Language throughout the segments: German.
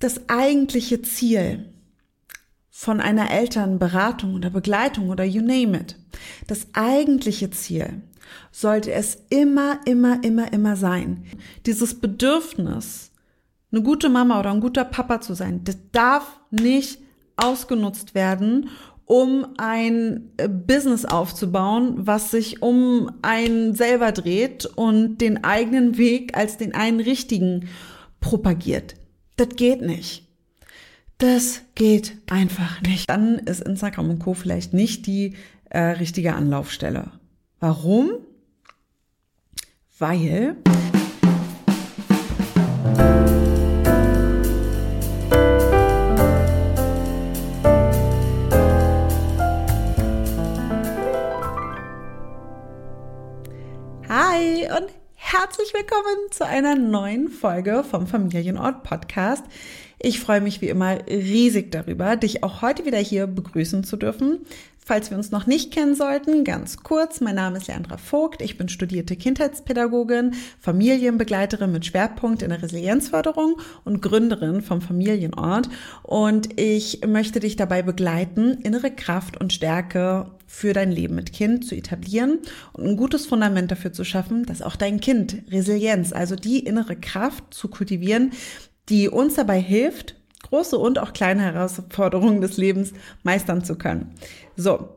Das eigentliche Ziel von einer Elternberatung oder Begleitung oder you name it, das eigentliche Ziel sollte es immer, immer, immer, immer sein. Dieses Bedürfnis, eine gute Mama oder ein guter Papa zu sein, das darf nicht ausgenutzt werden, um ein äh, Business aufzubauen, was sich um einen selber dreht und den eigenen Weg als den einen richtigen propagiert. Das geht nicht. Das geht einfach nicht. Dann ist Instagram und Co. vielleicht nicht die äh, richtige Anlaufstelle. Warum? Weil herzlich willkommen zu einer neuen Folge vom Familienort Podcast. Ich freue mich wie immer riesig darüber, dich auch heute wieder hier begrüßen zu dürfen. Falls wir uns noch nicht kennen sollten, ganz kurz, mein Name ist Leandra Vogt, ich bin studierte Kindheitspädagogin, Familienbegleiterin mit Schwerpunkt in der Resilienzförderung und Gründerin vom Familienort und ich möchte dich dabei begleiten, innere Kraft und Stärke für dein Leben mit Kind zu etablieren und ein gutes Fundament dafür zu schaffen, dass auch dein Kind Resilienz, also die innere Kraft zu kultivieren, die uns dabei hilft, große und auch kleine Herausforderungen des Lebens meistern zu können. So.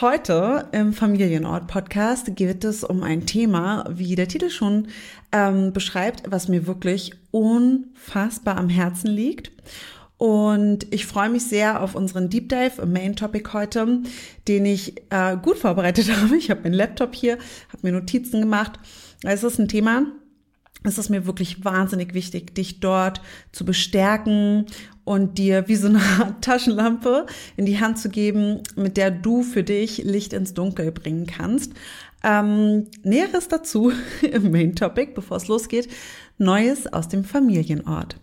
Heute im Familienort Podcast geht es um ein Thema, wie der Titel schon ähm, beschreibt, was mir wirklich unfassbar am Herzen liegt. Und ich freue mich sehr auf unseren Deep Dive im Main Topic heute, den ich äh, gut vorbereitet habe. Ich habe meinen Laptop hier, habe mir Notizen gemacht. Es ist ein Thema, es ist mir wirklich wahnsinnig wichtig, dich dort zu bestärken und dir wie so eine Taschenlampe in die Hand zu geben, mit der du für dich Licht ins Dunkel bringen kannst. Ähm, Näheres dazu im Main Topic, bevor es losgeht, Neues aus dem Familienort.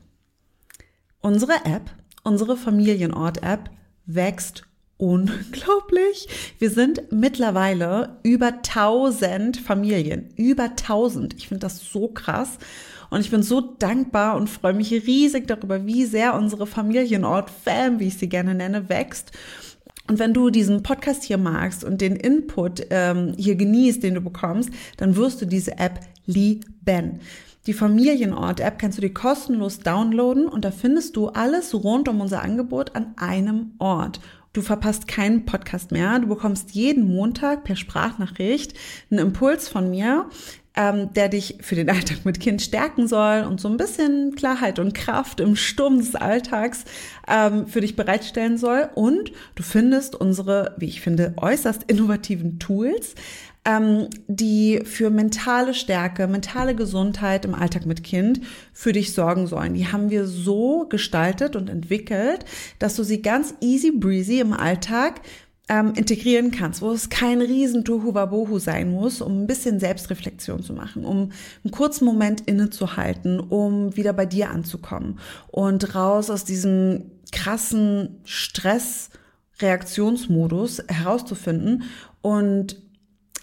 Unsere App, unsere Familienort-App wächst unglaublich. Wir sind mittlerweile über 1000 Familien. Über 1000. Ich finde das so krass. Und ich bin so dankbar und freue mich riesig darüber, wie sehr unsere Familienort-Fam, wie ich sie gerne nenne, wächst. Und wenn du diesen Podcast hier magst und den Input ähm, hier genießt, den du bekommst, dann wirst du diese App lieben. Die Familienort-App kannst du dir kostenlos downloaden und da findest du alles rund um unser Angebot an einem Ort. Du verpasst keinen Podcast mehr. Du bekommst jeden Montag per Sprachnachricht einen Impuls von mir, ähm, der dich für den Alltag mit Kind stärken soll und so ein bisschen Klarheit und Kraft im Sturm des Alltags ähm, für dich bereitstellen soll. Und du findest unsere, wie ich finde, äußerst innovativen Tools, ähm, die für mentale Stärke, mentale Gesundheit im Alltag mit Kind für dich sorgen sollen. Die haben wir so gestaltet und entwickelt, dass du sie ganz easy breezy im Alltag ähm, integrieren kannst, wo es kein riesen Tohuwabohu sein muss, um ein bisschen Selbstreflexion zu machen, um einen kurzen Moment innezuhalten, um wieder bei dir anzukommen und raus aus diesem krassen Stress-Reaktionsmodus herauszufinden und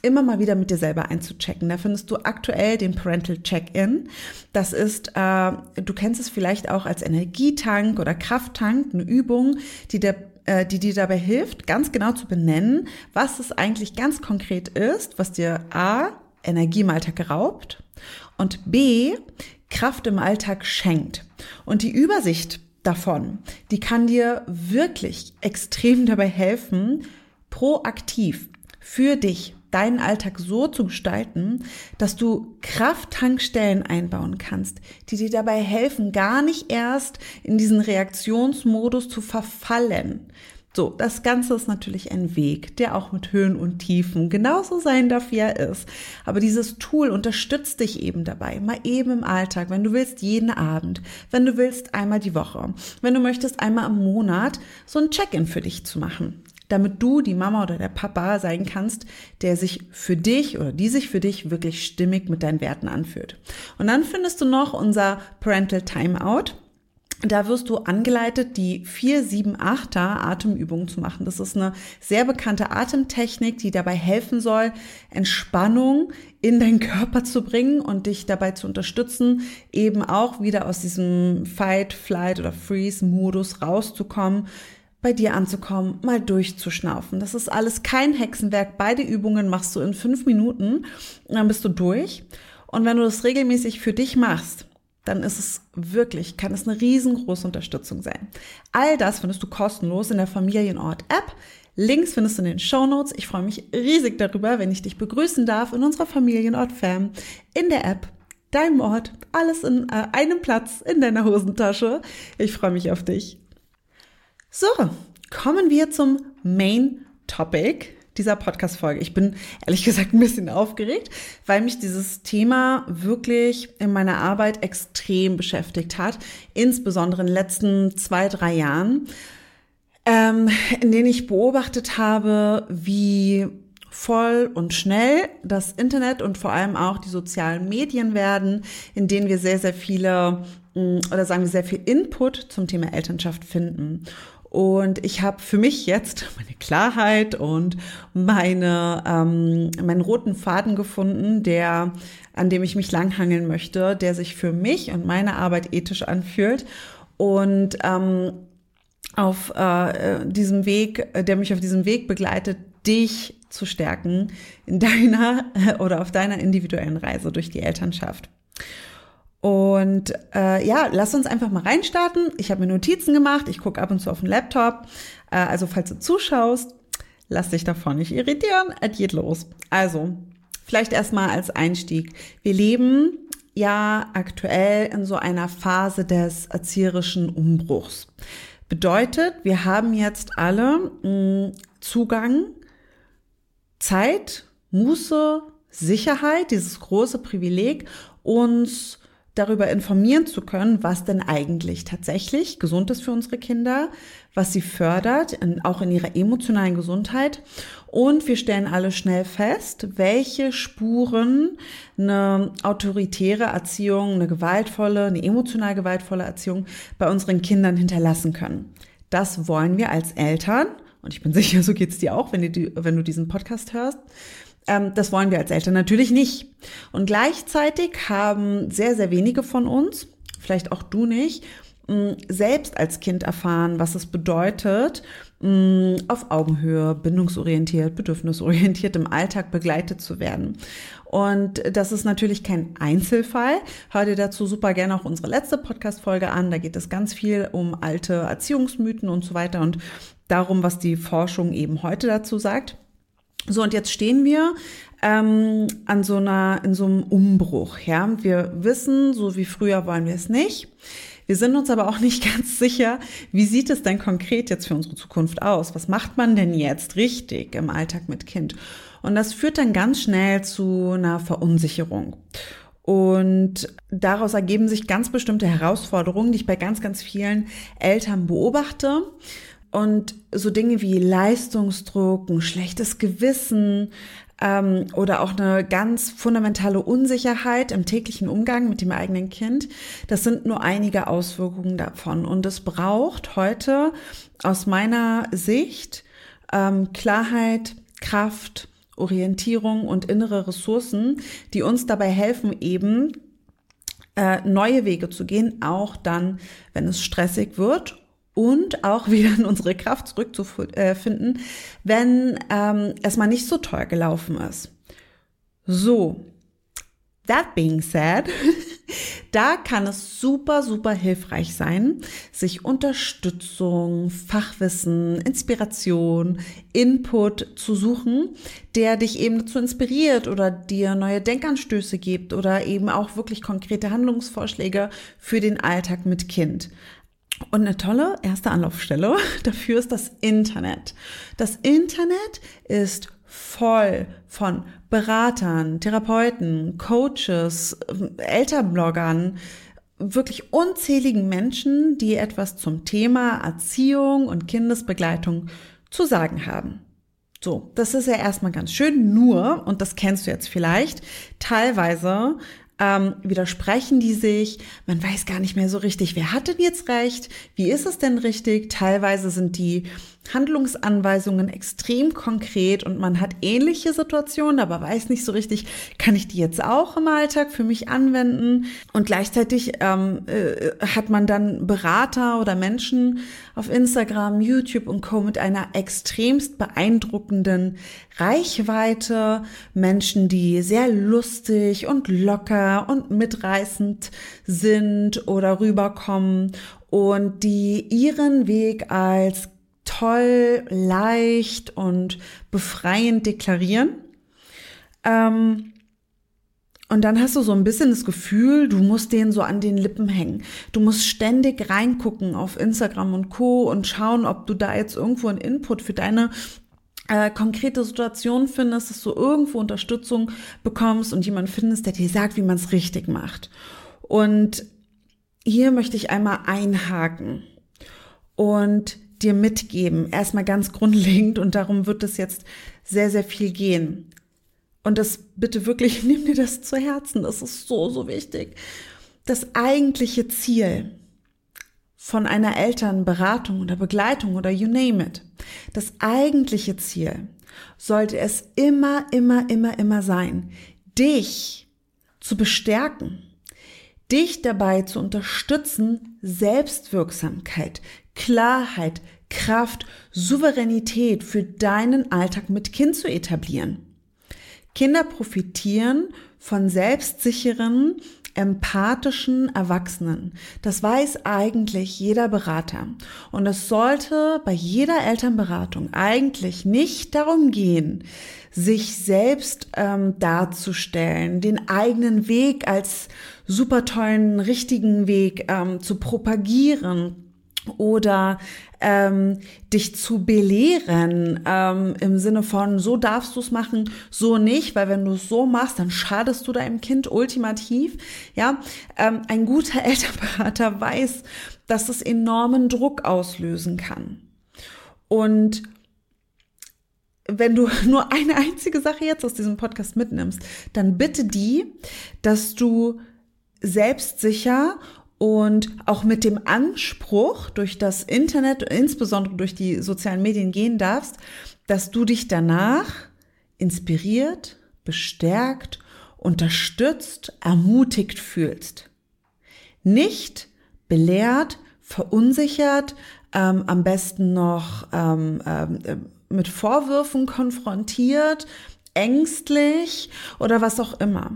immer mal wieder mit dir selber einzuchecken. Da findest du aktuell den Parental Check-in. Das ist, äh, du kennst es vielleicht auch als Energietank oder Krafttank, eine Übung, die der äh, die dir dabei hilft, ganz genau zu benennen, was es eigentlich ganz konkret ist, was dir A, Energie im Alltag raubt und B, Kraft im Alltag schenkt. Und die Übersicht davon, die kann dir wirklich extrem dabei helfen, proaktiv für dich deinen Alltag so zu gestalten, dass du Krafttankstellen einbauen kannst, die dir dabei helfen, gar nicht erst in diesen Reaktionsmodus zu verfallen. So, das Ganze ist natürlich ein Weg, der auch mit Höhen und Tiefen genauso sein darf, wie er ist. Aber dieses Tool unterstützt dich eben dabei, mal eben im Alltag, wenn du willst, jeden Abend, wenn du willst, einmal die Woche, wenn du möchtest, einmal im Monat, so ein Check-in für dich zu machen damit du die Mama oder der Papa sein kannst, der sich für dich oder die sich für dich wirklich stimmig mit deinen Werten anfühlt. Und dann findest du noch unser Parental Timeout. da wirst du angeleitet, die 4-7-8er Atemübungen zu machen. Das ist eine sehr bekannte Atemtechnik, die dabei helfen soll, Entspannung in deinen Körper zu bringen und dich dabei zu unterstützen, eben auch wieder aus diesem Fight, Flight oder Freeze-Modus rauszukommen, bei dir anzukommen, mal durchzuschnaufen. Das ist alles kein Hexenwerk. Beide Übungen machst du in fünf Minuten und dann bist du durch. Und wenn du das regelmäßig für dich machst, dann ist es wirklich, kann es eine riesengroße Unterstützung sein. All das findest du kostenlos in der Familienort-App. Links findest du in den Show Notes. Ich freue mich riesig darüber, wenn ich dich begrüßen darf in unserer Familienort-Fam in der App. Deinem Ort, alles in äh, einem Platz in deiner Hosentasche. Ich freue mich auf dich. So, kommen wir zum Main Topic dieser Podcast-Folge. Ich bin ehrlich gesagt ein bisschen aufgeregt, weil mich dieses Thema wirklich in meiner Arbeit extrem beschäftigt hat, insbesondere in den letzten zwei, drei Jahren, ähm, in denen ich beobachtet habe, wie voll und schnell das Internet und vor allem auch die sozialen Medien werden, in denen wir sehr, sehr viele mm, oder sagen wir sehr viel Input zum Thema Elternschaft finden. Und ich habe für mich jetzt meine Klarheit und meine, ähm, meinen roten Faden gefunden, der, an dem ich mich langhangeln möchte, der sich für mich und meine Arbeit ethisch anfühlt. Und ähm, auf äh, diesem Weg, der mich auf diesem Weg begleitet, dich zu stärken in deiner oder auf deiner individuellen Reise durch die Elternschaft. Und äh, ja, lass uns einfach mal reinstarten. Ich habe mir Notizen gemacht, ich gucke ab und zu auf den Laptop. Äh, also falls du zuschaust, lass dich davon nicht irritieren. Es geht los. Also, vielleicht erstmal als Einstieg. Wir leben ja aktuell in so einer Phase des erzieherischen Umbruchs. Bedeutet, wir haben jetzt alle mh, hm, Zugang, Zeit, Muße, Sicherheit, dieses große Privileg, uns darüber informieren zu können, was denn eigentlich tatsächlich gesund ist für unsere Kinder, was sie fördert, in, auch in ihrer emotionalen Gesundheit. Und wir stellen alle schnell fest, welche Spuren eine autoritäre Erziehung, eine gewaltvolle, eine emotional gewaltvolle Erziehung bei unseren Kindern hinterlassen können. Das wollen wir als Eltern, und ich bin sicher, so geht's dir auch, wenn du, wenn du diesen Podcast hörst, ähm, das wollen wir als Eltern natürlich nicht. Und gleichzeitig haben sehr, sehr wenige von uns, vielleicht auch du nicht, selbst als Kind erfahren, was es bedeutet, auf Augenhöhe, bindungsorientiert, bedürfnisorientiert im Alltag begleitet zu werden. Und das ist natürlich kein Einzelfall. Hör dir dazu super gerne auch unsere letzte Podcast-Folge an. Da geht es ganz viel um alte Erziehungsmythen und so weiter und darum, was die Forschung eben heute dazu sagt. So, und jetzt stehen wir ähm, an so einer, in so einem Umbruch. Ja, wir wissen, so wie früher wollen wir es nicht. Wir sind uns aber auch nicht ganz sicher, wie sieht es denn konkret jetzt für unsere Zukunft aus? Was macht man denn jetzt richtig im Alltag mit Kind? Und das führt dann ganz schnell zu einer Verunsicherung. Und daraus ergeben sich ganz bestimmte Herausforderungen, die ich bei ganz, ganz vielen Eltern beobachte. Und so Dinge wie Leistungsdruck, ein schlechtes Gewissen ähm, oder auch eine ganz fundamentale Unsicherheit im täglichen Umgang mit dem eigenen Kind, das sind nur einige Auswirkungen davon. Und es braucht heute aus meiner Sicht ähm, Klarheit, Kraft, Orientierung und innere Ressourcen, die uns dabei helfen, eben äh, neue Wege zu gehen, auch dann, wenn es stressig wird und auch wieder in unsere Kraft zurückzufinden, wenn ähm, es mal nicht so toll gelaufen ist. So, that being said, da kann es super, super hilfreich sein, sich Unterstützung, Fachwissen, Inspiration, Input zu suchen, der dich eben dazu inspiriert oder dir neue Denkanstöße gibt oder eben auch wirklich konkrete Handlungsvorschläge für den Alltag mit Kind. Und eine tolle erste Anlaufstelle dafür ist das Internet. Das Internet ist voll von Beratern, Therapeuten, Coaches, Elternbloggern, wirklich unzähligen Menschen, die etwas zum Thema Erziehung und Kindesbegleitung zu sagen haben. So, das ist ja erstmal ganz schön, nur, und das kennst du jetzt vielleicht, teilweise ähm, widersprechen die sich, man weiß gar nicht mehr so richtig, wer hat denn jetzt recht, wie ist es denn richtig, teilweise sind die Handlungsanweisungen extrem konkret und man hat ähnliche Situationen, aber weiß nicht so richtig, kann ich die jetzt auch im Alltag für mich anwenden? Und gleichzeitig ähm, äh, hat man dann Berater oder Menschen auf Instagram, YouTube und Co. mit einer extremst beeindruckenden Reichweite, Menschen, die sehr lustig und locker und mitreißend sind oder rüberkommen und die ihren Weg als toll, leicht und befreiend deklarieren. Ähm, und dann hast du so ein bisschen das Gefühl, du musst denen so an den Lippen hängen. Du musst ständig reingucken auf Instagram und Co. und schauen, ob du da jetzt irgendwo einen Input für deine äh, konkrete Situation findest, dass du irgendwo Unterstützung bekommst und jemand findest, der dir sagt, wie man es richtig macht. Und hier möchte ich einmal einhaken und dir mitgeben. Erstmal ganz grundlegend und darum wird es jetzt sehr, sehr viel gehen. Und das bitte wirklich, nimm dir das zu Herzen. Das ist so, so wichtig. Das eigentliche Ziel von einer Elternberatung oder Begleitung oder you name it. Das eigentliche Ziel sollte es immer, immer, immer, immer sein, dich zu bestärken, dich dabei zu unterstützen, Selbstwirksamkeit, Klarheit, Kraft, Souveränität für deinen Alltag mit Kind zu etablieren. Kinder profitieren von selbstsicheren, empathischen Erwachsenen. Das weiß eigentlich jeder Berater. Und es sollte bei jeder Elternberatung eigentlich nicht darum gehen, sich selbst ähm, darzustellen, den eigenen Weg als super tollen, richtigen Weg ähm, zu propagieren oder ähm, dich zu belehren ähm, im Sinne von, so darfst du es machen, so nicht, weil wenn du es so machst, dann schadest du deinem Kind ultimativ. Ja, ähm, ein guter Elternberater weiß, dass es enormen Druck auslösen kann. Und wenn du nur eine einzige Sache jetzt aus diesem Podcast mitnimmst, dann bitte die, dass du selbstsicher und auch mit dem Anspruch durch das Internet, insbesondere durch die sozialen Medien gehen darfst, dass du dich danach inspiriert, bestärkt, unterstützt, ermutigt fühlst. Nicht belehrt, verunsichert, ähm, am besten noch ähm, äh, mit Vorwürfen konfrontiert, ängstlich oder was auch immer.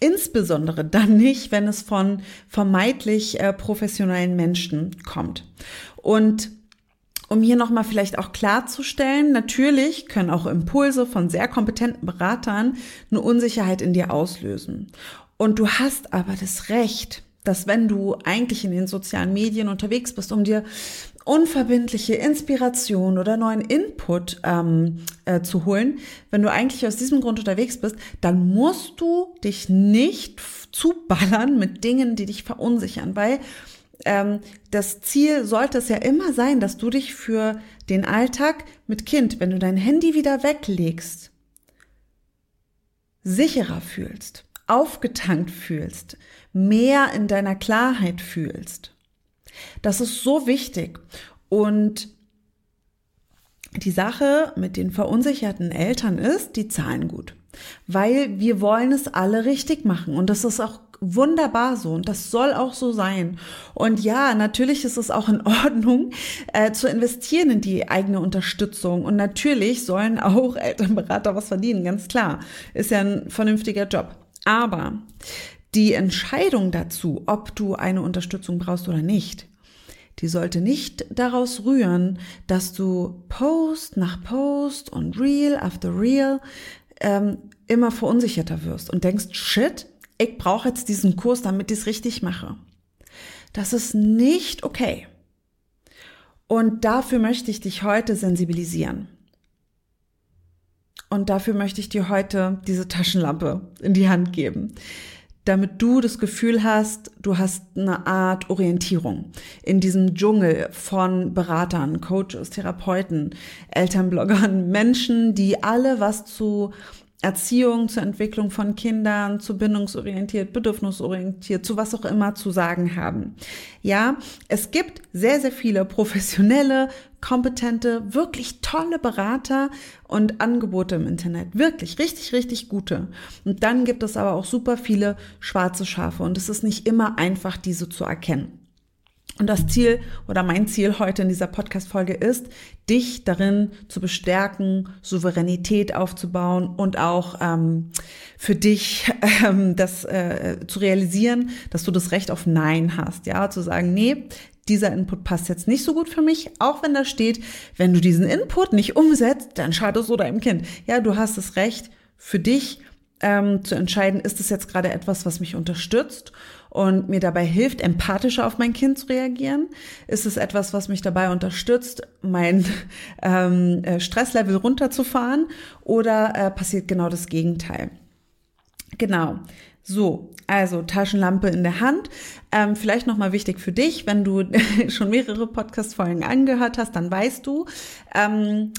Insbesondere dann nicht, wenn es von vermeintlich äh, professionellen Menschen kommt. Und um hier nochmal vielleicht auch klarzustellen, natürlich können auch Impulse von sehr kompetenten Beratern eine Unsicherheit in dir auslösen. Und du hast aber das Recht, dass wenn du eigentlich in den sozialen Medien unterwegs bist, um dir unverbindliche Inspiration oder neuen Input ähm, äh, zu holen, wenn du eigentlich aus diesem Grund unterwegs bist, dann musst du dich nicht zuballern mit Dingen, die dich verunsichern, weil ähm, das Ziel sollte es ja immer sein, dass du dich für den Alltag mit Kind, wenn du dein Handy wieder weglegst, sicherer fühlst, aufgetankt fühlst, mehr in deiner Klarheit fühlst. Das ist so wichtig. Und die Sache mit den verunsicherten Eltern ist, die zahlen gut. Weil wir wollen es alle richtig machen. Und das ist auch wunderbar so und das soll auch so sein. Und ja, natürlich ist es auch in Ordnung, äh, zu investieren in die eigene Unterstützung. Und natürlich sollen auch Elternberater was verdienen, ganz klar. Ist ja ein vernünftiger Job. Aber die Entscheidung dazu, ob du eine Unterstützung brauchst oder nicht, die sollte nicht daraus rühren, dass du Post nach Post und Reel after Reel ähm, immer verunsicherter wirst und denkst, shit, ich brauche jetzt diesen Kurs, damit ich es richtig mache. Das ist nicht okay. Und dafür möchte ich dich heute sensibilisieren. Und dafür möchte ich dir heute diese Taschenlampe in die Hand geben damit du das Gefühl hast, du hast eine Art Orientierung in diesem Dschungel von Beratern, Coaches, Therapeuten, Elternbloggern, Menschen, die alle was zu Erziehung, zur Entwicklung von Kindern, zu bindungsorientiert, bedürfnisorientiert, zu was auch immer zu sagen haben. Ja, es gibt sehr, sehr viele professionelle, kompetente, wirklich tolle Berater und Angebote im Internet. Wirklich, richtig, richtig gute. Und dann gibt es aber auch super viele schwarze Schafe und es ist nicht immer einfach, diese zu erkennen. Und das Ziel oder mein Ziel heute in dieser Podcast-Folge ist, dich darin zu bestärken, Souveränität aufzubauen und auch ähm, für dich ähm, das äh, zu realisieren, dass du das Recht auf Nein hast. Ja, zu sagen, nee, dieser Input passt jetzt nicht so gut für mich, auch wenn da steht, wenn du diesen Input nicht umsetzt, dann schadest du deinem Kind. Ja, du hast das Recht für dich ähm, zu entscheiden, ist es jetzt gerade etwas, was mich unterstützt und mir dabei hilft, empathischer auf mein Kind zu reagieren? Ist es etwas, was mich dabei unterstützt, mein ähm, äh, Stresslevel runterzufahren? Oder äh, passiert genau das Gegenteil? Genau. So, also Taschenlampe in der Hand. Ähm, vielleicht nochmal wichtig für dich, wenn du schon mehrere Podcast-Folgen angehört hast, dann weißt du, ähm,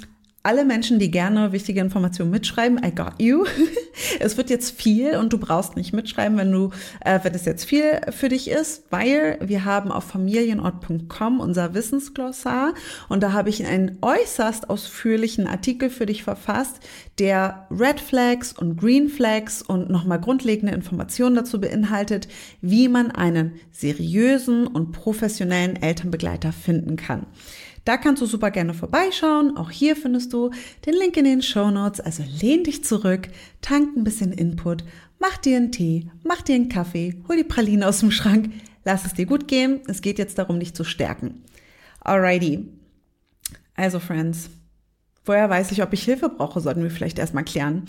alle Menschen, die gerne wichtige Informationen mitschreiben, I got you. es wird jetzt viel und du brauchst nicht mitschreiben, wenn du, äh, wenn es jetzt viel für dich ist, weil wir haben auf familienort.com unser Wissensglossar und da habe ich einen äußerst ausführlichen Artikel für dich verfasst, der Red Flags und Green Flags und nochmal grundlegende Informationen dazu beinhaltet, wie man einen seriösen und professionellen Elternbegleiter finden kann. Da kannst du super gerne vorbeischauen. Auch hier findest du den Link in den Show Notes. Also lehn dich zurück, tank ein bisschen Input, mach dir einen Tee, mach dir einen Kaffee, hol die Praline aus dem Schrank, lass es dir gut gehen. Es geht jetzt darum, dich zu stärken. Alrighty. Also, Friends, woher weiß ich, ob ich Hilfe brauche, sollten wir vielleicht erstmal klären.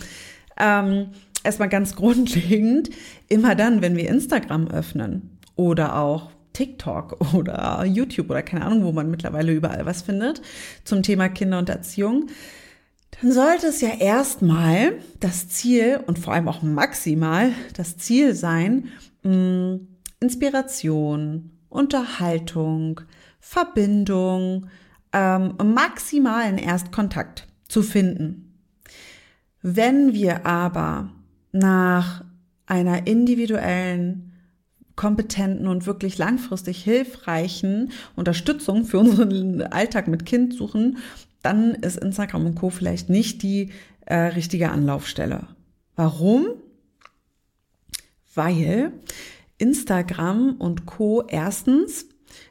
Ähm, erstmal ganz grundlegend, immer dann, wenn wir Instagram öffnen oder auch TikTok oder YouTube oder keine Ahnung, wo man mittlerweile überall was findet zum Thema Kinder und Erziehung, dann sollte es ja erstmal das Ziel und vor allem auch maximal das Ziel sein, Inspiration, Unterhaltung, Verbindung, ähm, maximalen Erstkontakt zu finden. Wenn wir aber nach einer individuellen kompetenten und wirklich langfristig hilfreichen Unterstützung für unseren Alltag mit Kind suchen, dann ist Instagram und Co. vielleicht nicht die äh, richtige Anlaufstelle. Warum? Weil Instagram und Co. erstens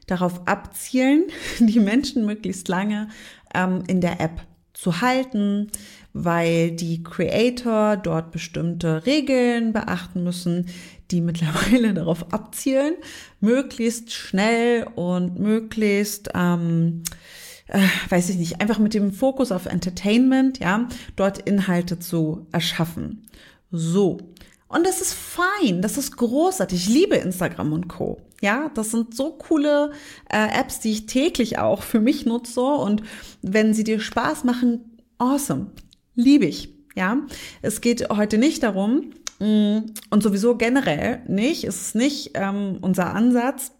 darauf abzielen, die Menschen möglichst lange ähm, in der App zu halten, weil die Creator dort bestimmte Regeln beachten müssen, die mittlerweile darauf abzielen, möglichst schnell und möglichst, ähm, äh, weiß ich nicht, einfach mit dem Fokus auf Entertainment, ja, dort Inhalte zu erschaffen. So. Und das ist fein, das ist großartig. Ich liebe Instagram und Co. Ja, das sind so coole äh, Apps, die ich täglich auch für mich nutze. Und wenn sie dir Spaß machen, awesome. Liebe ich. Ja, es geht heute nicht darum, und sowieso generell nicht, es ist nicht ähm, unser Ansatz,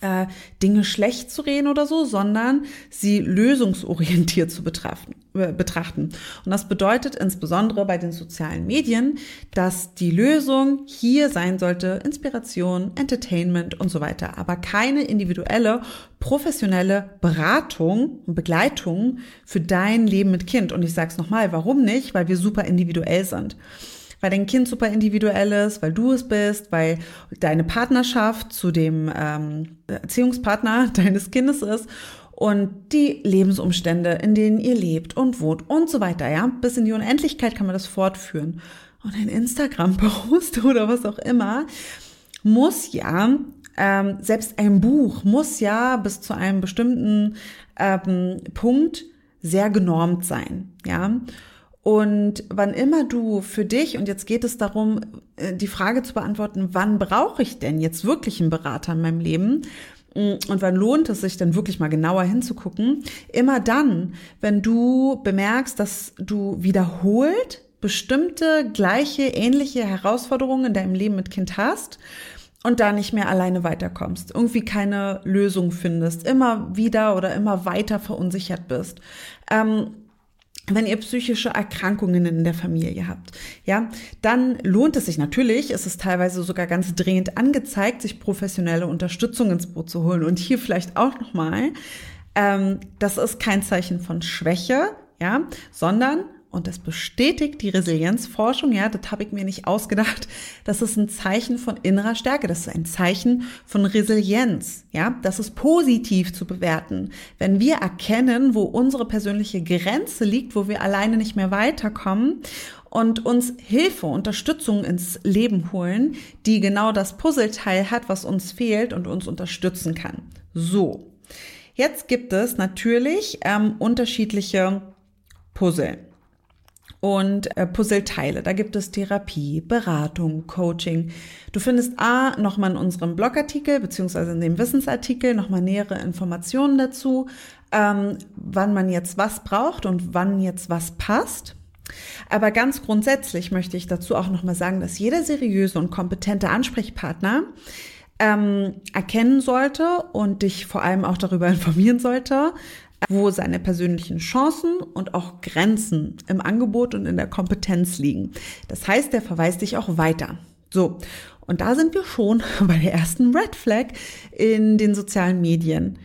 äh, Dinge schlecht zu reden oder so, sondern sie lösungsorientiert zu betrachten, äh, betrachten. Und das bedeutet insbesondere bei den sozialen Medien, dass die Lösung hier sein sollte Inspiration, Entertainment und so weiter, aber keine individuelle, professionelle Beratung und Begleitung für dein Leben mit Kind. Und ich sage es nochmal, warum nicht? Weil wir super individuell sind weil dein Kind super individuell ist, weil du es bist, weil deine Partnerschaft zu dem ähm, Erziehungspartner deines Kindes ist und die Lebensumstände, in denen ihr lebt und wohnt und so weiter, ja. Bis in die Unendlichkeit kann man das fortführen. Und ein Instagram-Post oder was auch immer muss ja, ähm, selbst ein Buch muss ja bis zu einem bestimmten ähm, Punkt sehr genormt sein, ja. Und wann immer du für dich, und jetzt geht es darum, äh, die Frage zu beantworten, wann brauche ich denn jetzt wirklich einen Berater in meinem Leben? Mm, und wann lohnt es sich denn wirklich mal genauer hinzugucken? Immer dann, wenn du bemerkst, dass du wiederholt bestimmte gleiche, ähnliche Herausforderungen in deinem Leben mit Kind hast und da nicht mehr alleine weiterkommst, irgendwie keine Lösung findest, immer wieder oder immer weiter verunsichert bist. Ähm, wenn ihr psychische Erkrankungen in der Familie habt, ja, dann lohnt es sich natürlich, es ist teilweise sogar ganz dringend angezeigt, sich professionelle Unterstützung ins Boot zu holen. Und hier vielleicht auch nochmal, ähm, das ist kein Zeichen von Schwäche, ja, sondern und das bestätigt die Resilienzforschung, ja, das habe ich mir nicht ausgedacht, das ist ein Zeichen von innerer Stärke, das ist ein Zeichen von Resilienz, ja, das ist positiv zu bewerten. Wenn wir erkennen, wo unsere persönliche Grenze liegt, wo wir alleine nicht mehr weiterkommen und uns Hilfe, Unterstützung ins Leben holen, die genau das Puzzleteil hat, was uns fehlt und uns unterstützen kann. So, jetzt gibt es natürlich ähm, unterschiedliche Puzzle und äh, Puzzleteile. Da gibt es Therapie, Beratung, Coaching. Du findest A nochmal in unserem Blogartikel beziehungsweise in dem Wissensartikel nochmal nähere Informationen dazu, ähm, wann man jetzt was braucht und wann jetzt was passt. Aber ganz grundsätzlich möchte ich dazu auch nochmal sagen, dass jeder seriöse und kompetente Ansprechpartner ähm, erkennen sollte und dich vor allem auch darüber informieren sollte, wo seine persönlichen Chancen und auch Grenzen im Angebot und in der Kompetenz liegen. Das heißt, er verweist dich auch weiter. So. Und da sind wir schon bei der ersten Red Flag in den sozialen Medien.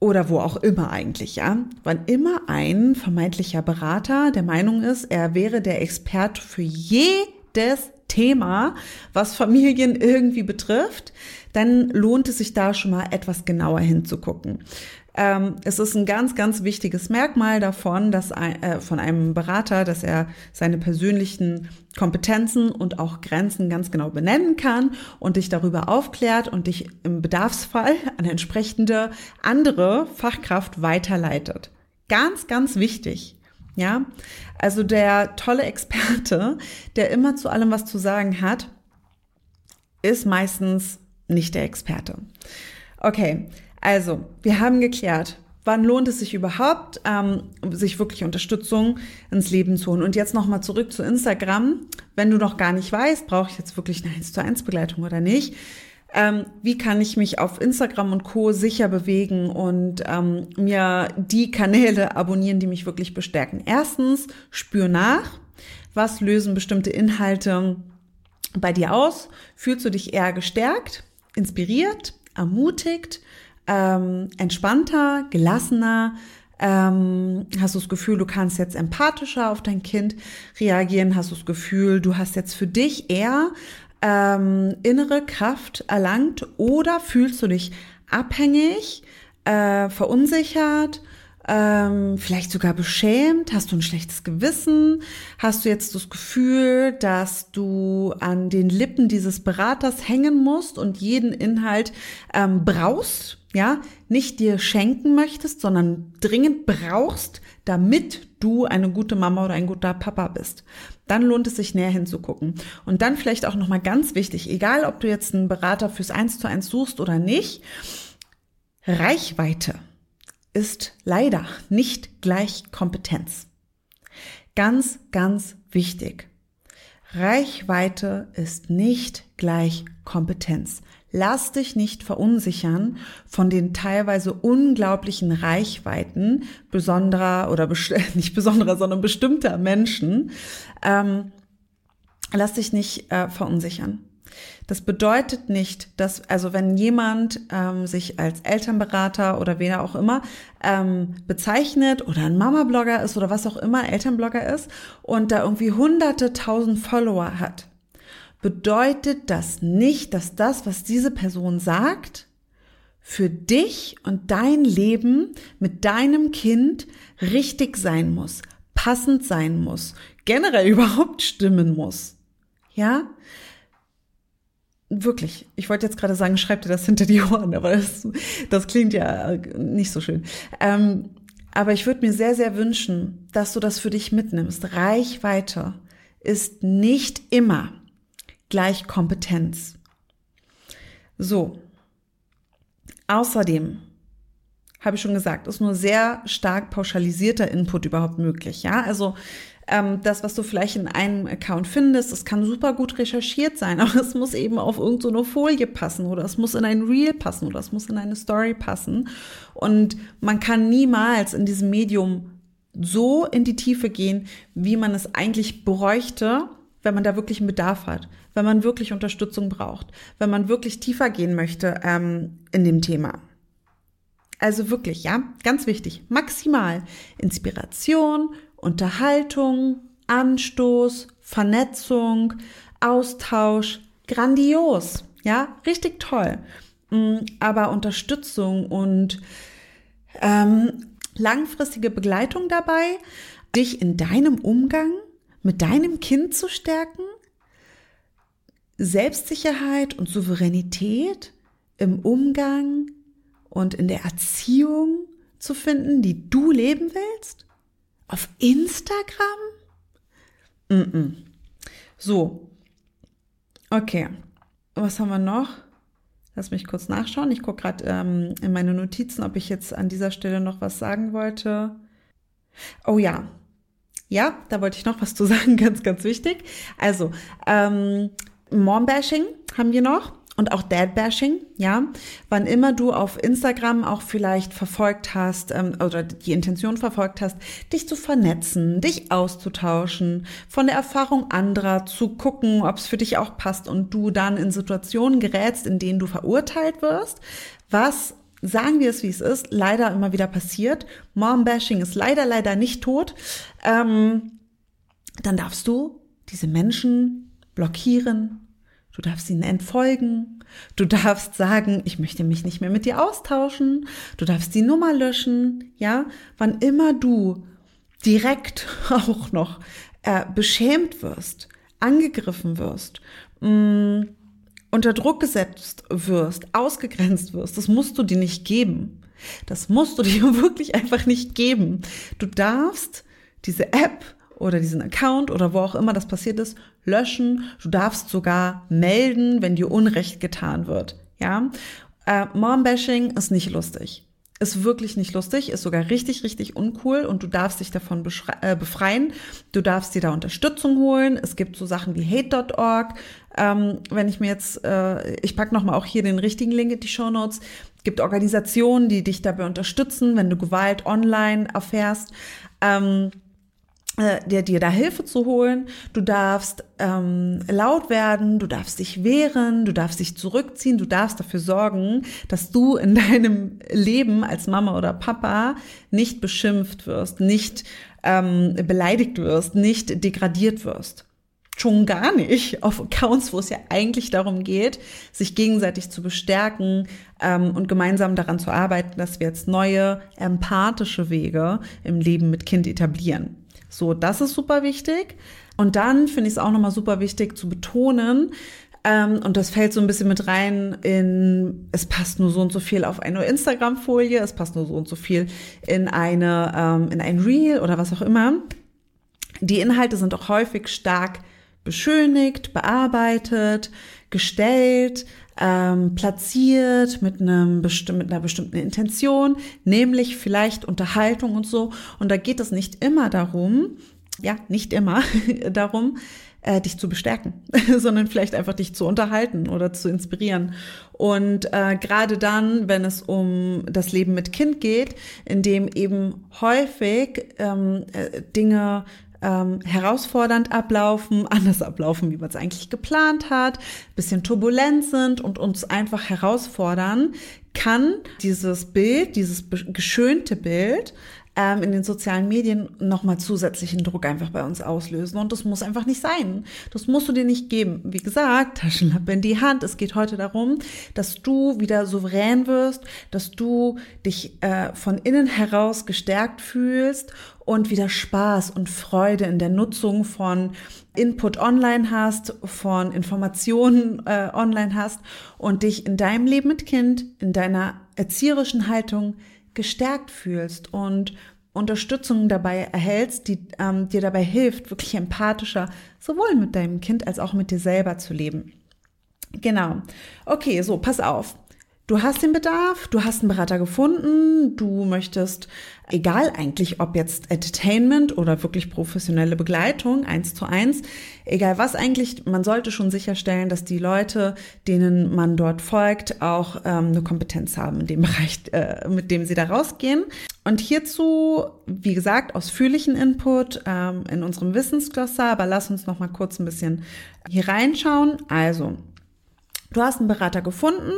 Oder wo auch immer eigentlich, ja. Wann immer ein vermeintlicher Berater der Meinung ist, er wäre der Experte für jedes Thema, was Familien irgendwie betrifft, dann lohnt es sich da schon mal etwas genauer hinzugucken. Ähm, es ist ein ganz, ganz wichtiges Merkmal davon, dass ein, äh, von einem Berater, dass er seine persönlichen Kompetenzen und auch Grenzen ganz genau benennen kann und dich darüber aufklärt und dich im Bedarfsfall an entsprechende andere Fachkraft weiterleitet. Ganz, ganz wichtig. Ja, also der tolle Experte, der immer zu allem was zu sagen hat, ist meistens nicht der Experte. Okay, also, wir haben geklärt, wann lohnt es sich überhaupt, ähm, sich wirklich Unterstützung ins Leben zu holen. Und jetzt nochmal zurück zu Instagram. Wenn du noch gar nicht weißt, brauche ich jetzt wirklich eine 1 zu 1 Begleitung oder nicht? Ähm, wie kann ich mich auf Instagram und Co. sicher bewegen und ähm, mir die Kanäle abonnieren, die mich wirklich bestärken? Erstens, spür nach. Was lösen bestimmte Inhalte bei dir aus? Fühlst du dich eher gestärkt, inspiriert, ermutigt? Ähm, entspannter, gelassener, ähm, hast du das Gefühl, du kannst jetzt empathischer auf dein Kind reagieren, hast du das Gefühl, du hast jetzt für dich eher ähm, innere Kraft erlangt oder fühlst du dich abhängig, äh, verunsichert, ähm, vielleicht sogar beschämt? Hast du ein schlechtes Gewissen? Hast du jetzt das Gefühl, dass du an den Lippen dieses Beraters hängen musst und jeden Inhalt ähm, brauchst? Ja, nicht dir schenken möchtest, sondern dringend brauchst, damit du eine gute Mama oder ein guter Papa bist. Dann lohnt es sich näher hinzugucken. Und dann vielleicht auch nochmal ganz wichtig, egal ob du jetzt einen Berater fürs Eins zu eins suchst oder nicht, Reichweite ist leider nicht gleich Kompetenz. Ganz, ganz wichtig. Reichweite ist nicht gleich Kompetenz. Lass dich nicht verunsichern von den teilweise unglaublichen Reichweiten besonderer oder nicht besonderer, sondern bestimmter Menschen. Ähm, lass dich nicht äh, verunsichern. Das bedeutet nicht, dass, also wenn jemand ähm, sich als Elternberater oder wer auch immer ähm, bezeichnet oder ein Mama-Blogger ist oder was auch immer Elternblogger ist und da irgendwie hunderte tausend Follower hat, bedeutet das nicht, dass das, was diese Person sagt, für dich und dein Leben mit deinem Kind richtig sein muss, passend sein muss, generell überhaupt stimmen muss. Ja? Wirklich, ich wollte jetzt gerade sagen, schreib dir das hinter die Ohren, aber das, das klingt ja nicht so schön. Ähm, aber ich würde mir sehr, sehr wünschen, dass du das für dich mitnimmst. Reichweite ist nicht immer gleich Kompetenz. So. Außerdem habe ich schon gesagt, ist nur sehr stark pauschalisierter Input überhaupt möglich. Ja, also ähm, das, was du vielleicht in einem Account findest, das kann super gut recherchiert sein, aber es muss eben auf irgendeine Folie passen oder es muss in ein Reel passen oder es muss in eine Story passen. Und man kann niemals in diesem Medium so in die Tiefe gehen, wie man es eigentlich bräuchte, wenn man da wirklich einen Bedarf hat, wenn man wirklich Unterstützung braucht, wenn man wirklich tiefer gehen möchte ähm, in dem Thema. Also wirklich, ja, ganz wichtig, maximal Inspiration, Unterhaltung, Anstoß, Vernetzung, Austausch, grandios, ja, richtig toll. Mm, aber Unterstützung und ähm, langfristige Begleitung dabei, dich in deinem Umgang mit deinem Kind zu stärken, Selbstsicherheit und Souveränität im Umgang und in der Erziehung zu finden, die du leben willst? Auf Instagram? Mm -mm. So. Okay. Was haben wir noch? Lass mich kurz nachschauen. Ich gucke gerade ähm, in meine Notizen, ob ich jetzt an dieser Stelle noch was sagen wollte. Oh ja. Ja, da wollte ich noch was zu sagen, ganz, ganz wichtig. Also, ähm, Mom-Bashing haben wir noch und auch Dad-Bashing, ja. Wann immer du auf Instagram auch vielleicht verfolgt hast ähm, oder die Intention verfolgt hast, dich zu vernetzen, dich auszutauschen, von der Erfahrung anderer zu gucken, ob es für dich auch passt und du dann in Situationen gerätst, in denen du verurteilt wirst, was sagen wir es wie es ist, leider immer wieder passiert. Mom-Bashing ist leider, leider nicht tot. Ähm, dann darfst du diese Menschen blockieren, Du darfst ihnen entfolgen. Du darfst sagen, ich möchte mich nicht mehr mit dir austauschen. Du darfst die Nummer löschen. Ja, wann immer du direkt auch noch äh, beschämt wirst, angegriffen wirst, mh, mm, unter Druck gesetzt wirst, ausgegrenzt wirst, das musst du dir nicht geben. Das musst du dir wirklich einfach nicht geben. Du darfst diese App oder diesen Account oder wo auch immer das passiert ist, löschen. Du darfst sogar melden, wenn dir Unrecht getan wird. Ja, äh, Mombashing ist nicht lustig. Ist wirklich nicht lustig, ist sogar richtig, richtig uncool und du darfst dich davon äh, befreien. Du darfst dir da Unterstützung holen. Es gibt so Sachen wie hate.org. Ähm, wenn ich mir jetzt, äh, ich pack nochmal auch hier den richtigen Link in die Show Notes. gibt Organisationen, die dich dabei unterstützen, wenn du Gewalt online erfährst. Ähm, äh, dir, dir da Hilfe zu holen. Du darfst ähm, laut werden, du darfst dich wehren, du darfst dich zurückziehen, du darfst dafür sorgen, dass du in deinem Leben als Mama oder Papa nicht beschimpft wirst, nicht ähm, beleidigt wirst, nicht degradiert wirst. Schon gar nicht auf Accounts, wo es ja eigentlich darum geht, sich gegenseitig zu bestärken ähm, und gemeinsam daran zu arbeiten, dass wir jetzt neue empathische Wege im Leben mit Kind etablieren. So, das ist super wichtig. Und dann finde ich es auch nochmal super wichtig zu betonen, ähm, und das fällt so ein bisschen mit rein in, es passt nur so und so viel auf eine Instagram-Folie, es passt nur so und so viel in eine, ähm, in ein Reel oder was auch immer. Die Inhalte sind auch häufig stark beschönigt, bearbeitet, gestellt, ähm, platziert mit, einem bestimm mit einer bestimmten Intention, nämlich vielleicht Unterhaltung und so. Und da geht es nicht immer darum, ja, nicht immer darum, äh, dich zu bestärken, sondern vielleicht einfach dich zu unterhalten oder zu inspirieren. Und äh, gerade dann, wenn es um das Leben mit Kind geht, in dem eben häufig ähm, äh, Dinge ähm, herausfordernd ablaufen, anders ablaufen, wie man es eigentlich geplant hat, bisschen turbulent sind und uns einfach herausfordern, kann dieses Bild, dieses geschönte Bild ähm, in den sozialen Medien nochmal zusätzlichen Druck einfach bei uns auslösen. Und das muss einfach nicht sein. Das musst du dir nicht geben. Wie gesagt, Taschenlampe in die Hand. Es geht heute darum, dass du wieder souverän wirst, dass du dich äh, von innen heraus gestärkt fühlst und wieder Spaß und Freude in der Nutzung von Input online hast, von Informationen äh, online hast und dich in deinem Leben mit Kind, in deiner erzieherischen Haltung gestärkt fühlst und Unterstützung dabei erhältst, die ähm, dir dabei hilft, wirklich empathischer sowohl mit deinem Kind als auch mit dir selber zu leben. Genau. Okay, so, pass auf. Du hast den Bedarf, du hast einen Berater gefunden, du möchtest, egal eigentlich, ob jetzt Entertainment oder wirklich professionelle Begleitung, eins zu eins, egal was eigentlich, man sollte schon sicherstellen, dass die Leute, denen man dort folgt, auch ähm, eine Kompetenz haben in dem Bereich, äh, mit dem sie da rausgehen. Und hierzu, wie gesagt, ausführlichen Input ähm, in unserem Wissensglossar, aber lass uns noch mal kurz ein bisschen hier reinschauen. Also, du hast einen Berater gefunden,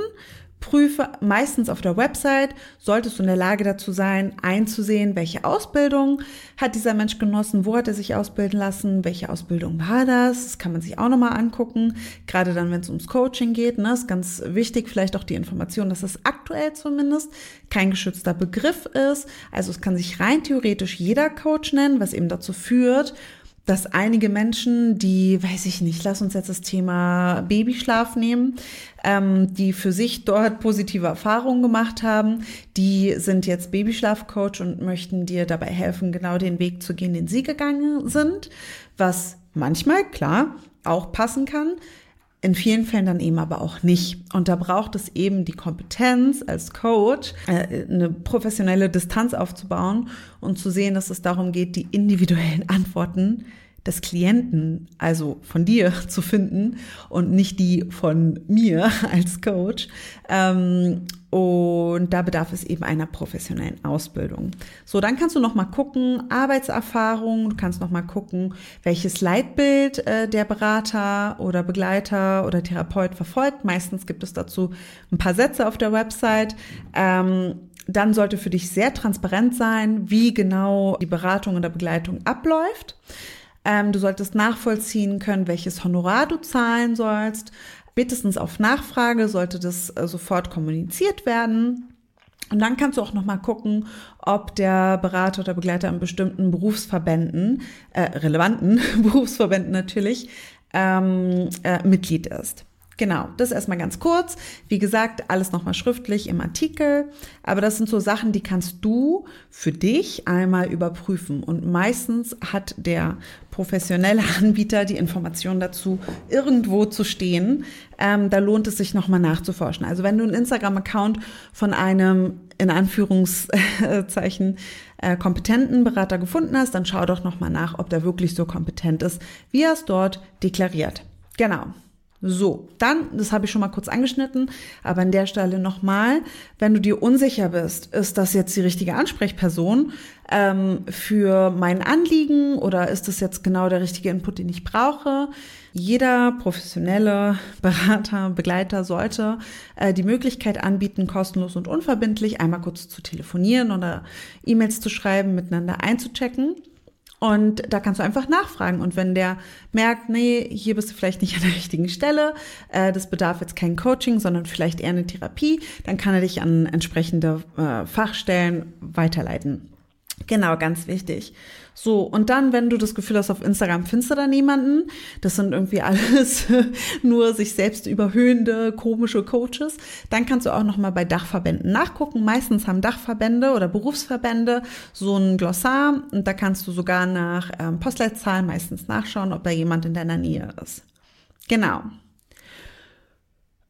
Prüfe meistens auf der Website, solltest du in der Lage dazu sein, einzusehen, welche Ausbildung hat dieser Mensch genossen, wo hat er sich ausbilden lassen, welche Ausbildung war das, das kann man sich auch nochmal angucken, gerade dann, wenn es ums Coaching geht, ne, ist ganz wichtig, vielleicht auch die Information, dass das aktuell zumindest kein geschützter Begriff ist, also es kann sich rein theoretisch jeder Coach nennen, was eben dazu führt, dass einige Menschen, die, weiß ich nicht, lass uns jetzt das Thema Babyschlaf nehmen, ähm, die für sich dort positive Erfahrungen gemacht haben, die sind jetzt Babyschlafcoach und möchten dir dabei helfen, genau den Weg zu gehen, den sie gegangen sind, was manchmal, klar, auch passen kann, in vielen Fällen dann eben aber auch nicht. Und da braucht es eben die Kompetenz als Coach, äh, eine professionelle Distanz aufzubauen und zu sehen, dass es darum geht, die individuellen Antworten des Klienten, also von dir, zu finden und nicht die von mir als Coach. Ähm, und da bedarf es eben einer professionellen Ausbildung. So, dann kannst du noch mal gucken, Arbeitserfahrung, du kannst noch mal gucken, welches Leitbild äh, der Berater oder Begleiter oder Therapeut verfolgt. Meistens gibt es dazu ein paar Sätze auf der Website. Ähm, dann sollte für dich sehr transparent sein, wie genau die Beratung oder Begleitung abläuft. Ähm, du solltest nachvollziehen können, welches Honorar du zahlen sollst. Spätestens auf Nachfrage sollte das äh, sofort kommuniziert werden. Und dann kannst du auch noch mal gucken, ob der Berater oder Begleiter in bestimmten Berufsverbänden, äh, relevanten Berufsverbänden natürlich, ähm, äh, Mitglied ist. Genau, das erstmal ganz kurz. Wie gesagt, alles nochmal schriftlich im Artikel. Aber das sind so Sachen, die kannst du für dich einmal überprüfen. Und meistens hat der professionelle Anbieter die Information dazu, irgendwo zu stehen. Ähm, da lohnt es sich nochmal nachzuforschen. Also wenn du einen Instagram-Account von einem in Anführungszeichen äh, kompetenten Berater gefunden hast, dann schau doch nochmal nach, ob der wirklich so kompetent ist, wie er es dort deklariert. Genau. So, dann, das habe ich schon mal kurz angeschnitten, aber an der Stelle nochmal, wenn du dir unsicher bist, ist das jetzt die richtige Ansprechperson ähm, für mein Anliegen oder ist das jetzt genau der richtige Input, den ich brauche? Jeder professionelle Berater, Begleiter sollte äh, die Möglichkeit anbieten, kostenlos und unverbindlich einmal kurz zu telefonieren oder E-Mails zu schreiben, miteinander einzuchecken. Und da kannst du einfach nachfragen. Und wenn der merkt, nee, hier bist du vielleicht nicht an der richtigen Stelle, äh, das bedarf jetzt kein Coaching, sondern vielleicht eher eine Therapie, dann kann er dich an entsprechende äh, Fachstellen weiterleiten. Genau, ganz wichtig. So, und dann, wenn du das Gefühl hast, auf Instagram findest du da niemanden, das sind irgendwie alles nur sich selbst überhöhende, komische Coaches, dann kannst du auch nochmal bei Dachverbänden nachgucken. Meistens haben Dachverbände oder Berufsverbände so ein Glossar und da kannst du sogar nach ähm, Postleitzahlen meistens nachschauen, ob da jemand in deiner Nähe ist. Genau.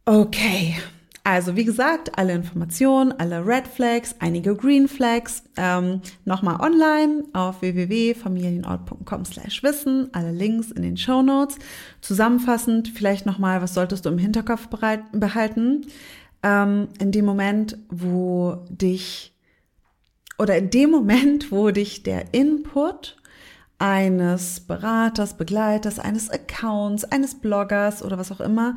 Okay. Also wie gesagt, alle Informationen, alle Red Flags, einige Green Flags, ähm, nochmal online auf www.familienort.com slash wissen, alle Links in den Show Notes. Zusammenfassend vielleicht nochmal, was solltest du im Hinterkopf behalten? Ähm, in dem Moment, wo dich oder in dem Moment, wo dich der Input eines Beraters, Begleiters, eines Accounts, eines Bloggers oder was auch immer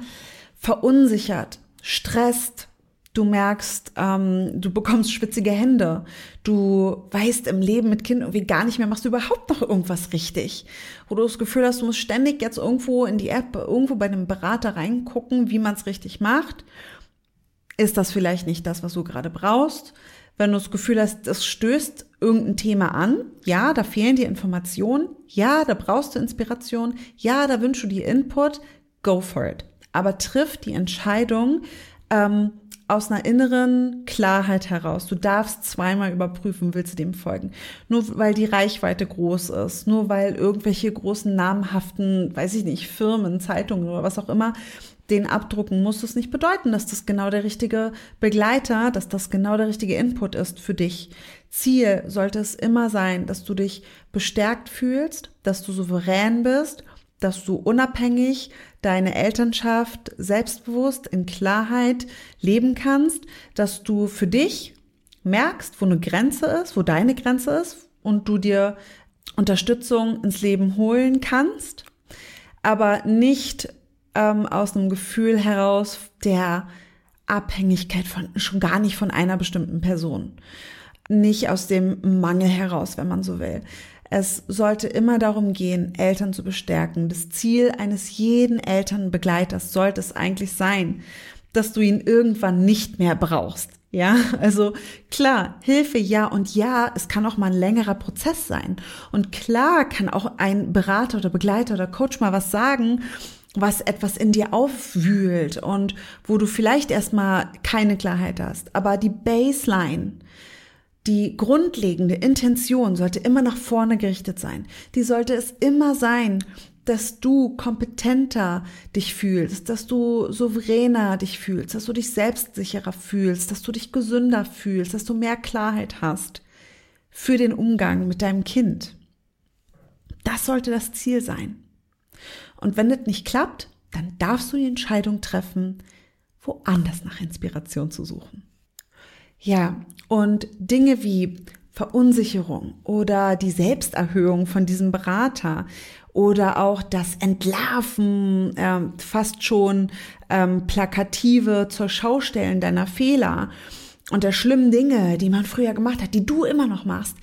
verunsichert, stresst, du merkst, ähm, du bekommst schwitzige Hände, du weißt im Leben mit Kind irgendwie gar nicht mehr, machst du überhaupt noch irgendwas richtig, wo du das Gefühl hast, du musst ständig jetzt irgendwo in die App, irgendwo bei einem Berater reingucken, wie man es richtig macht, ist das vielleicht nicht das, was du gerade brauchst. Wenn du das Gefühl hast, das stößt irgendein Thema an, ja, da fehlen dir Informationen, ja, da brauchst du Inspiration, ja, da wünschst du dir Input, go for it aber triff die Entscheidung ähm, aus einer inneren Klarheit heraus. Du darfst zweimal überprüfen, willst du dem folgen. Nur weil die Reichweite groß ist, nur weil irgendwelche großen namhaften, weiß ich nicht, Firmen, Zeitungen oder was auch immer den abdrucken, muss es nicht bedeuten, dass das genau der richtige Begleiter, dass das genau der richtige Input ist für dich. Ziel sollte es immer sein, dass du dich bestärkt fühlst, dass du souverän bist dass du unabhängig deine Elternschaft selbstbewusst in Klarheit leben kannst, dass du für dich merkst, wo eine Grenze ist, wo deine Grenze ist und du dir Unterstützung ins Leben holen kannst, aber nicht ähm, aus einem Gefühl heraus der Abhängigkeit von schon gar nicht von einer bestimmten Person, nicht aus dem Mangel heraus, wenn man so will. Es sollte immer darum gehen, Eltern zu bestärken. Das Ziel eines jeden Elternbegleiters sollte es eigentlich sein, dass du ihn irgendwann nicht mehr brauchst. Ja, also klar, Hilfe ja und ja, es kann auch mal ein längerer Prozess sein. Und klar kann auch ein Berater oder Begleiter oder Coach mal was sagen, was etwas in dir aufwühlt und wo du vielleicht erstmal keine Klarheit hast. Aber die Baseline, die grundlegende Intention sollte immer nach vorne gerichtet sein. Die sollte es immer sein, dass du kompetenter dich fühlst, dass du souveräner dich fühlst, dass du dich selbstsicherer fühlst, dass du dich gesünder fühlst, dass du mehr Klarheit hast für den Umgang mit deinem Kind. Das sollte das Ziel sein. Und wenn das nicht klappt, dann darfst du die Entscheidung treffen, woanders nach Inspiration zu suchen. Ja, und Dinge wie Verunsicherung oder die Selbsterhöhung von diesem Berater oder auch das Entlarven, äh, fast schon ähm, plakative zur Schaustellen deiner Fehler und der schlimmen Dinge, die man früher gemacht hat, die du immer noch machst.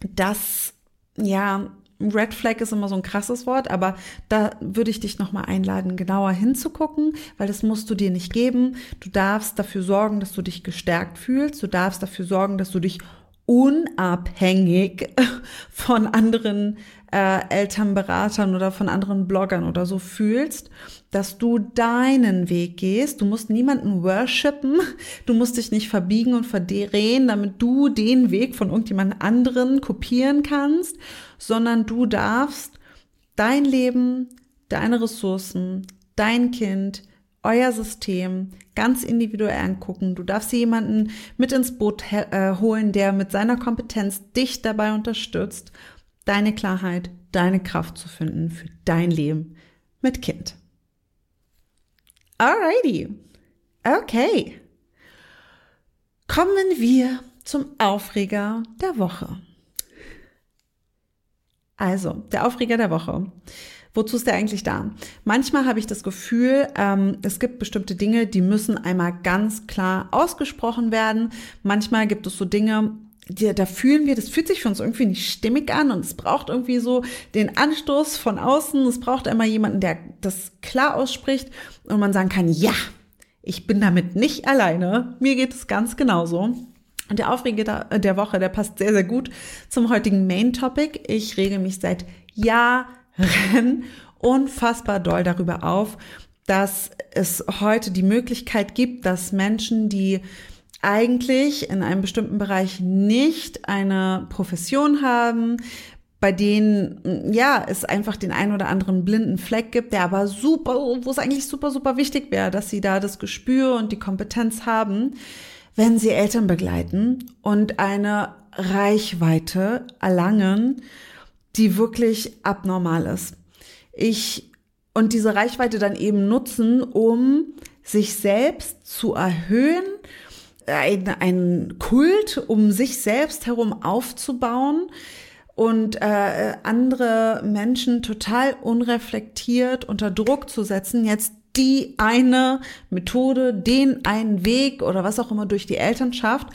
Das, ja, Red Flag ist immer so ein krasses Wort, aber da würde ich dich nochmal einladen, genauer hinzugucken, weil das musst du dir nicht geben. Du darfst dafür sorgen, dass du dich gestärkt fühlst. Du darfst dafür sorgen, dass du dich unabhängig von anderen äh, Elternberatern oder von anderen Bloggern oder so fühlst, dass du deinen Weg gehst. Du musst niemanden worshipen, du musst dich nicht verbiegen und verdrehen, damit du den Weg von irgendjemand anderen kopieren kannst, sondern du darfst dein Leben, deine Ressourcen, dein Kind, euer System ganz individuell angucken. Du darfst jemanden mit ins Boot äh, holen, der mit seiner Kompetenz dich dabei unterstützt, deine Klarheit, deine Kraft zu finden für dein Leben mit Kind. Alrighty. Okay. Kommen wir zum Aufreger der Woche. Also, der Aufreger der Woche Wozu ist der eigentlich da? Manchmal habe ich das Gefühl, ähm, es gibt bestimmte Dinge, die müssen einmal ganz klar ausgesprochen werden. Manchmal gibt es so Dinge, die, da fühlen wir, das fühlt sich für uns irgendwie nicht stimmig an und es braucht irgendwie so den Anstoß von außen. Es braucht einmal jemanden, der das klar ausspricht und man sagen kann, ja, ich bin damit nicht alleine. Mir geht es ganz genauso. Und der Aufreger der Woche, der passt sehr, sehr gut zum heutigen Main Topic. Ich rege mich seit Jahren unfassbar doll darüber auf, dass es heute die Möglichkeit gibt, dass Menschen, die eigentlich in einem bestimmten Bereich nicht eine Profession haben, bei denen ja es einfach den einen oder anderen blinden Fleck gibt, der aber super, wo es eigentlich super, super wichtig wäre, dass sie da das Gespür und die Kompetenz haben, wenn sie Eltern begleiten und eine Reichweite erlangen, die wirklich abnormal ist. Ich und diese Reichweite dann eben nutzen, um sich selbst zu erhöhen, ein, ein Kult um sich selbst herum aufzubauen und äh, andere Menschen total unreflektiert unter Druck zu setzen, jetzt die eine Methode, den einen Weg oder was auch immer durch die Elternschaft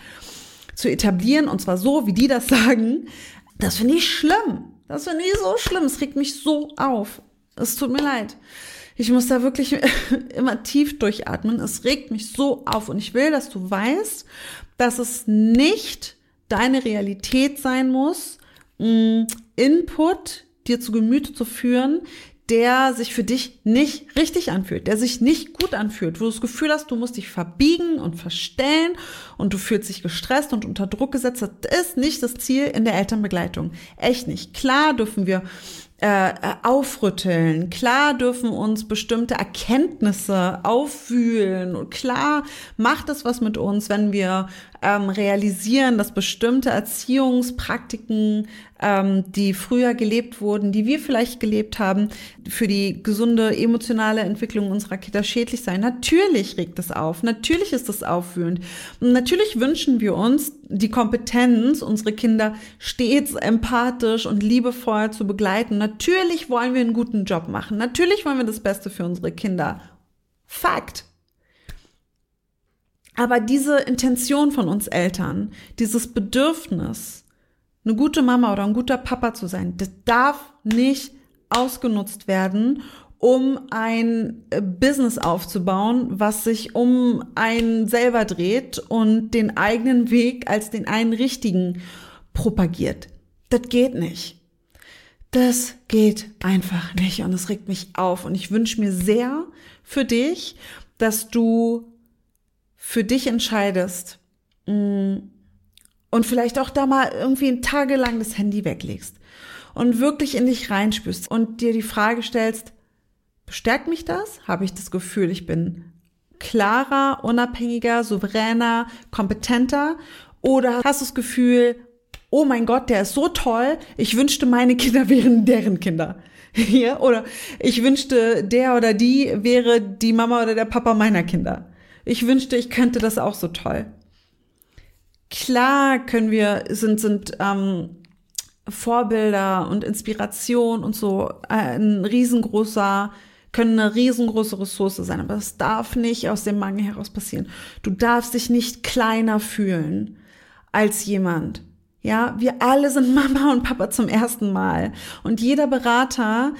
zu etablieren und zwar so, wie die das sagen, das finde ich schlimm. Das finde ich so schlimm. Es regt mich so auf. Es tut mir leid. Ich muss da wirklich immer tief durchatmen. Es regt mich so auf. Und ich will, dass du weißt, dass es nicht deine Realität sein muss, mm, Input dir zu Gemüte zu führen, der sich für dich nicht richtig anfühlt, der sich nicht gut anfühlt, wo du das Gefühl hast, du musst dich verbiegen und verstellen und du fühlst dich gestresst und unter Druck gesetzt. Das ist nicht das Ziel in der Elternbegleitung. Echt nicht. Klar dürfen wir äh, aufrütteln. Klar dürfen uns bestimmte Erkenntnisse auffühlen. Und klar macht es was mit uns, wenn wir ähm, realisieren, dass bestimmte Erziehungspraktiken, ähm, die früher gelebt wurden, die wir vielleicht gelebt haben, für die gesunde emotionale Entwicklung unserer Kinder schädlich sein. Natürlich regt es auf. Natürlich ist es aufwühlend. Und natürlich wünschen wir uns, die Kompetenz, unsere Kinder stets empathisch und liebevoll zu begleiten. Natürlich wollen wir einen guten Job machen. Natürlich wollen wir das Beste für unsere Kinder. Fakt. Aber diese Intention von uns Eltern, dieses Bedürfnis, eine gute Mama oder ein guter Papa zu sein, das darf nicht ausgenutzt werden, um ein äh, Business aufzubauen, was sich um einen selber dreht und den eigenen Weg als den einen richtigen propagiert. Das geht nicht. Das geht einfach nicht und es regt mich auf und ich wünsche mir sehr für dich, dass du für dich entscheidest mm, und vielleicht auch da mal irgendwie tagelang das Handy weglegst und wirklich in dich reinspürst und dir die Frage stellst, bestärkt mich das? Habe ich das Gefühl, ich bin klarer, unabhängiger, souveräner, kompetenter? Oder hast du das Gefühl, oh mein Gott, der ist so toll, ich wünschte, meine Kinder wären deren Kinder. Ja, oder ich wünschte, der oder die wäre die Mama oder der Papa meiner Kinder. Ich wünschte, ich könnte das auch so toll. Klar können wir, sind, sind ähm, Vorbilder und Inspiration und so ein riesengroßer, können eine riesengroße Ressource sein, aber das darf nicht aus dem Mangel heraus passieren. Du darfst dich nicht kleiner fühlen als jemand. Ja, wir alle sind Mama und Papa zum ersten Mal. Und jeder Berater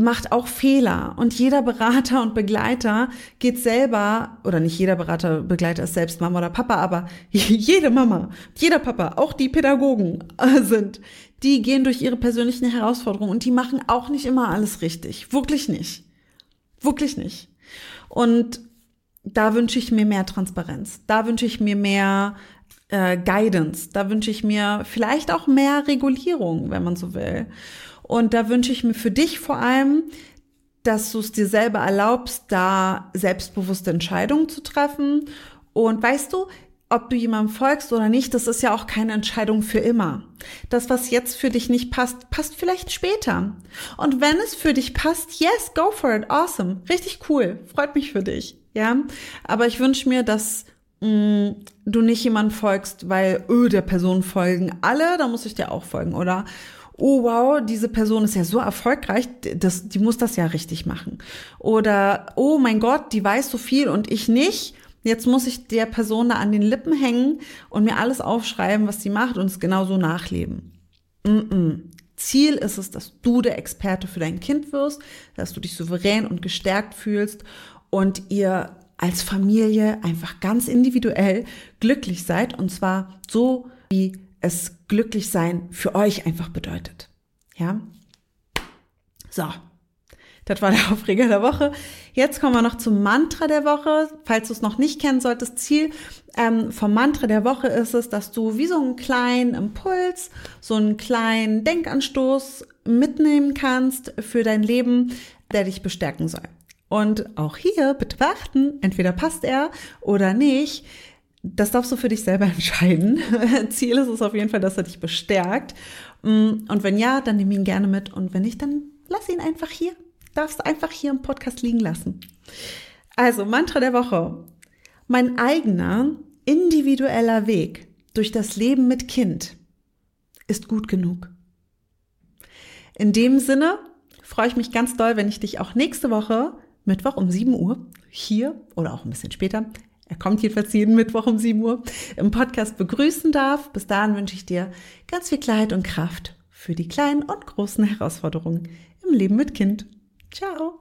macht auch Fehler und jeder Berater und Begleiter geht selber, oder nicht jeder Berater, Begleiter ist selbst Mama oder Papa, aber jede Mama, jeder Papa, auch die Pädagogen äh, sind, die gehen durch ihre persönlichen Herausforderungen und die machen auch nicht immer alles richtig. Wirklich nicht. Wirklich nicht. Und da wünsche ich mir mehr Transparenz. Da wünsche ich mir mehr äh, Guidance. Da wünsche ich mir vielleicht auch mehr Regulierung, wenn man so will. Und da wünsche ich mir für dich vor allem, dass du es dir selber erlaubst, da selbstbewusste Entscheidungen zu treffen. Und weißt du, ob du jemandem folgst oder nicht, das ist ja auch keine Entscheidung für immer. Das, was jetzt für dich nicht passt, passt vielleicht später. Und wenn es für dich passt, yes, go for it, awesome, richtig cool, freut mich für dich, ja. Aber ich wünsche mir, dass mh, mm, du nicht jemandem folgst, weil, öh, der Person folgen alle, da muss ich dir auch folgen, oder oh wow, diese Person ist ja so erfolgreich, das, die muss das ja richtig machen. Oder, oh mein Gott, die weiß so viel und ich nicht. Jetzt muss ich der Person da an den Lippen hängen und mir alles aufschreiben, was sie macht und es genauso nachleben. Mm -mm. Ziel ist es, dass du der Experte für dein Kind wirst, dass du dich souverän und gestärkt fühlst und ihr als Familie einfach ganz individuell glücklich seid und zwar so, wie es glücklich sein für euch einfach bedeutet. Ja? So. Das war der Aufreger der Woche. Jetzt kommen wir noch zum Mantra der Woche. Falls du es noch nicht kennen solltest, Ziel ähm, vom Mantra der Woche ist es, dass du wie so einen kleinen Impuls, so einen kleinen Denkanstoß mitnehmen kannst für dein Leben, der dich bestärken soll. Und auch hier bitte beachten, entweder passt er oder nicht. Das darfst du für dich selber entscheiden. Ziel ist es auf jeden Fall, dass er dich bestärkt. Mm, und wenn ja, dann nimm ihn gerne mit. Und wenn nicht, dann lass ihn einfach hier. Darfst einfach hier im Podcast liegen lassen. Also, Mantra der Woche. Mein eigener individueller Weg durch das Leben mit Kind ist gut genug. In dem Sinne freue ich mich ganz doll, wenn ich dich auch nächste Woche, Mittwoch um 7 Uhr, hier oder auch ein bisschen später er kommt jedenfalls jeden Mittwoch um 7 Uhr, im Podcast begrüßen darf. Bis dahin wünsche ich dir ganz viel Klarheit und Kraft für die kleinen und großen Herausforderungen im Leben mit Kind. Ciao!